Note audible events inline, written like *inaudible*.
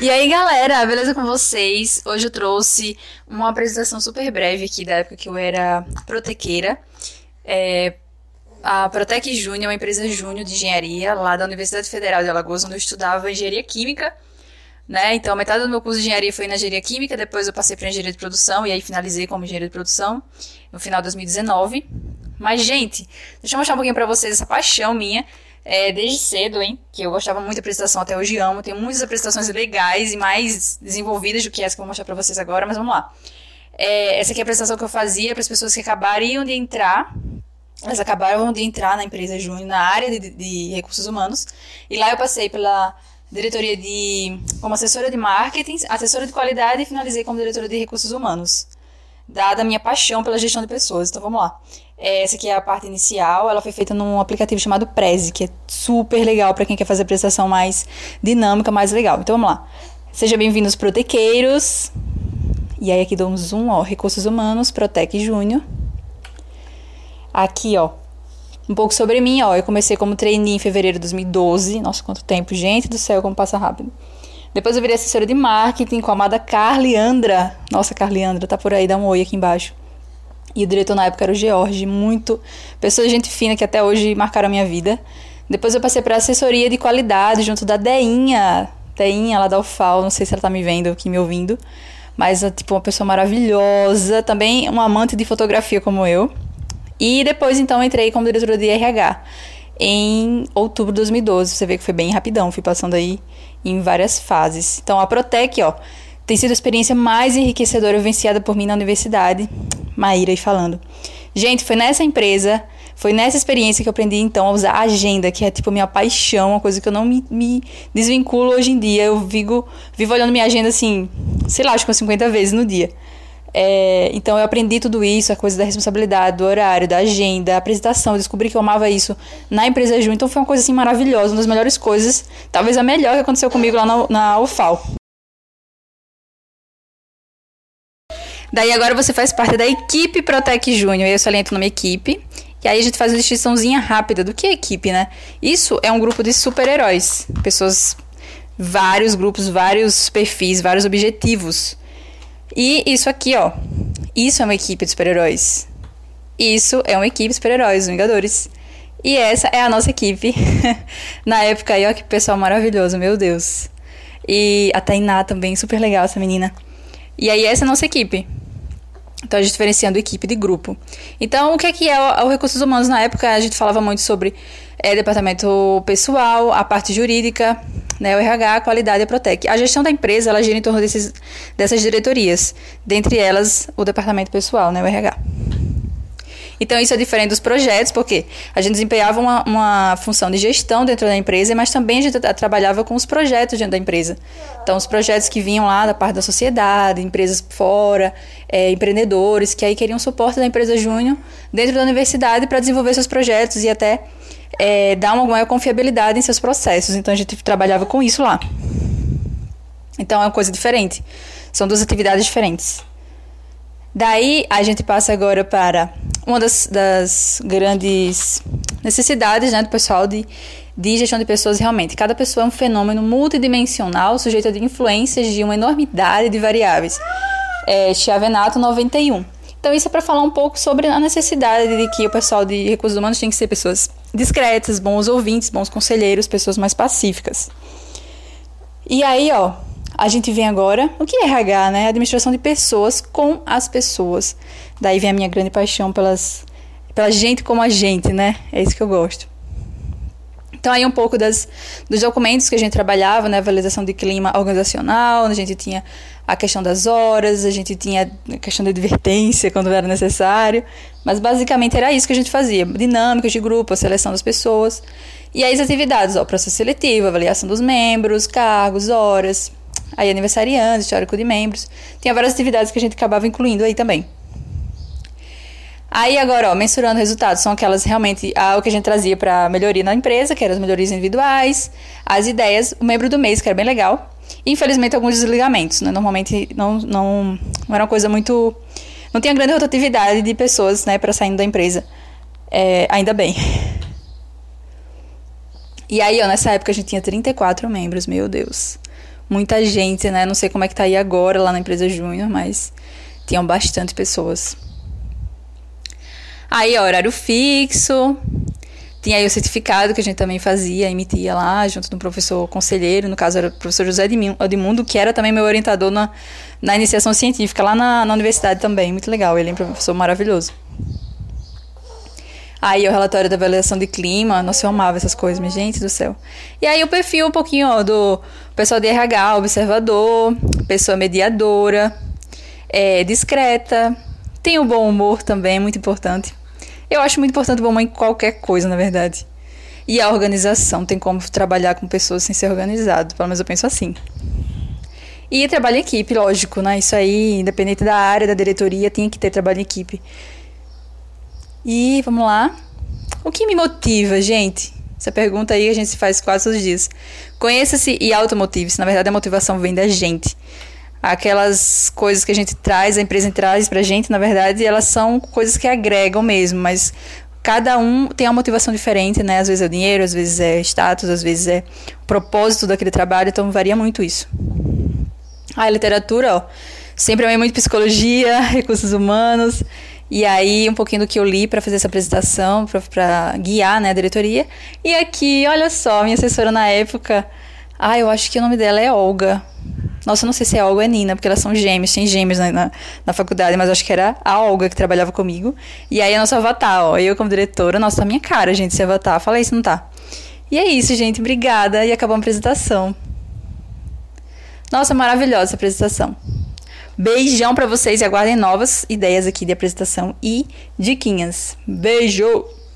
E aí, galera, beleza com vocês? Hoje eu trouxe uma apresentação super breve aqui da época que eu era protequeira. É, a Protec Júnior é uma empresa júnior de engenharia lá da Universidade Federal de Alagoas, onde eu estudava engenharia química. Né? Então, metade do meu curso de engenharia foi na engenharia química, depois eu passei para engenharia de produção e aí finalizei como engenharia de produção no final de 2019. Mas, gente, deixa eu mostrar um pouquinho para vocês essa paixão minha é, desde cedo, hein? Que eu gostava muito da apresentação, até hoje amo. Tem muitas apresentações legais e mais desenvolvidas do que essa que eu vou mostrar pra vocês agora, mas vamos lá. É, essa aqui é a apresentação que eu fazia para as pessoas que acabariam de entrar. Elas acabaram de entrar na empresa Júnior, na área de, de recursos humanos. E lá eu passei pela diretoria de. como assessora de marketing, assessora de qualidade e finalizei como diretora de recursos humanos. Dada a minha paixão pela gestão de pessoas. Então vamos lá. É, essa aqui é a parte inicial, ela foi feita num aplicativo chamado Prezi, que é super legal para quem quer fazer a apresentação mais dinâmica, mais legal. Então vamos lá. Sejam bem-vindos, protequeiros. E aí aqui dou um zoom, ó, Recursos Humanos, Protec Júnior. Aqui, ó, um pouco sobre mim, ó. Eu comecei como trainee em fevereiro de 2012. Nossa, quanto tempo, gente do céu, como passa rápido. Depois eu virei assessora de marketing com a amada Carliandra. Nossa, Carliandra, tá por aí, dá um oi aqui embaixo. E o diretor na época era o George, muito. Pessoa de gente fina que até hoje marcaram a minha vida. Depois eu passei para assessoria de qualidade junto da Deinha. Deinha lá da UFAL, não sei se ela tá me vendo aqui, me ouvindo. Mas, é, tipo, uma pessoa maravilhosa. Também uma amante de fotografia como eu. E depois, então, entrei como diretora de RH em outubro de 2012. Você vê que foi bem rapidão, fui passando aí em várias fases. Então, a Protec, ó, tem sido a experiência mais enriquecedora vivenciada por mim na universidade. Maíra aí falando. Gente, foi nessa empresa, foi nessa experiência que eu aprendi então a usar a agenda, que é tipo minha paixão, uma coisa que eu não me, me desvinculo hoje em dia. Eu vivo, vivo olhando minha agenda assim, sei lá, acho que umas 50 vezes no dia. É, então eu aprendi tudo isso, a coisa da responsabilidade, do horário, da agenda, da apresentação. Eu descobri que eu amava isso na empresa junto. Então foi uma coisa assim maravilhosa, uma das melhores coisas, talvez a melhor que aconteceu comigo lá na, na UFAL. Daí agora você faz parte da equipe Protec Júnior. Eu saliento numa equipe. E aí a gente faz uma distinçãozinha rápida do que é equipe, né? Isso é um grupo de super-heróis. Pessoas, vários grupos, vários perfis, vários objetivos. E isso aqui, ó. Isso é uma equipe de super-heróis. Isso é uma equipe de super-heróis, Vingadores. E essa é a nossa equipe. *laughs* Na época aí, ó, que pessoal maravilhoso, meu Deus. E a Tainá também, super legal essa menina. E aí essa é a nossa equipe. Então a gente diferenciando equipe de grupo. Então o que é que é o, o recursos humanos na época? A gente falava muito sobre é, departamento pessoal, a parte jurídica, né, o RH, a qualidade e a Protec. A gestão da empresa ela gira em torno desses, dessas diretorias, dentre elas o departamento pessoal, né, o RH. Então, isso é diferente dos projetos, porque a gente desempenhava uma, uma função de gestão dentro da empresa, mas também a gente trabalhava com os projetos dentro da empresa. Então, os projetos que vinham lá da parte da sociedade, empresas fora, é, empreendedores, que aí queriam suporte da empresa júnior dentro da universidade para desenvolver seus projetos e até é, dar uma maior confiabilidade em seus processos. Então, a gente trabalhava com isso lá. Então, é uma coisa diferente. São duas atividades diferentes. Daí a gente passa agora para uma das, das grandes necessidades né, do pessoal de, de gestão de pessoas realmente. Cada pessoa é um fenômeno multidimensional, sujeito a influências de uma enormidade de variáveis. É, Chiavenato 91. Então, isso é para falar um pouco sobre a necessidade de que o pessoal de recursos humanos tem que ser pessoas discretas, bons ouvintes, bons conselheiros, pessoas mais pacíficas. E aí, ó, a gente vem agora, o que é RH, né? Administração de pessoas com as pessoas. Daí vem a minha grande paixão pelas, pela gente como a gente, né? É isso que eu gosto. Então, aí um pouco das, dos documentos que a gente trabalhava, né? Validação de clima organizacional, a gente tinha a questão das horas, a gente tinha a questão da advertência quando era necessário. Mas, basicamente, era isso que a gente fazia. Dinâmicas de grupo, a seleção das pessoas. E aí as atividades, ó, processo seletivo, avaliação dos membros, cargos, horas, aí aniversariantes, histórico de membros. Tinha várias atividades que a gente acabava incluindo aí também. Aí agora, ó, mensurando resultados, são aquelas realmente ah, o que a gente trazia para melhoria na empresa, que eram as melhorias individuais, as ideias, o membro do mês, que era bem legal. E, infelizmente, alguns desligamentos, né? Normalmente não, não, não era uma coisa muito. Não tinha grande rotatividade de pessoas, né, para saindo da empresa. É, ainda bem. E aí, ó, nessa época a gente tinha 34 membros, meu Deus muita gente, né? Não sei como é que tá aí agora lá na empresa Júnior, mas tinham bastante pessoas. Aí, horário fixo. Tinha aí o certificado que a gente também fazia, emitia lá, junto do professor conselheiro, no caso era o professor José Edmundo, que era também meu orientador na, na iniciação científica, lá na, na universidade também. Muito legal, ele é um professor maravilhoso. Aí o relatório da avaliação de clima, nossa, eu amava essas coisas, minha gente do céu. E aí o perfil um pouquinho ó, do pessoal de RH, observador, pessoa mediadora, é, discreta, tem o bom humor também, muito importante. Eu acho muito importante o bom humor em qualquer coisa, na verdade. E a organização, tem como trabalhar com pessoas sem ser organizado, pelo menos eu penso assim. E trabalho em equipe, lógico, né? Isso aí, independente da área, da diretoria, tem que ter trabalho em equipe. E vamos lá. O que me motiva, gente? Essa pergunta aí a gente se faz quase todos os dias. Conheça-se e automotive-se. Na verdade, a motivação vem da gente. Aquelas coisas que a gente traz, a empresa traz pra gente, na verdade, elas são coisas que agregam mesmo, mas cada um tem uma motivação diferente, né? Às vezes é o dinheiro, às vezes é status, às vezes é o propósito daquele trabalho, então varia muito isso. Ah, a literatura, ó, sempre amei muito psicologia, *laughs* recursos humanos. E aí, um pouquinho do que eu li para fazer essa apresentação, para guiar né, a diretoria. E aqui, olha só, minha assessora na época. Ah, eu acho que o nome dela é Olga. Nossa, eu não sei se é Olga ou é Nina, porque elas são gêmeas, tem gêmeos na, na, na, faculdade, mas acho que era a Olga que trabalhava comigo. E aí, a nossa avatar, ó, eu como diretora, nossa, tá minha cara, gente, esse avatar. Fala isso, não tá? E é isso, gente, obrigada. E acabou a apresentação. Nossa, maravilhosa essa apresentação. Beijão para vocês e aguardem novas ideias aqui de apresentação e diquinhas. Beijo!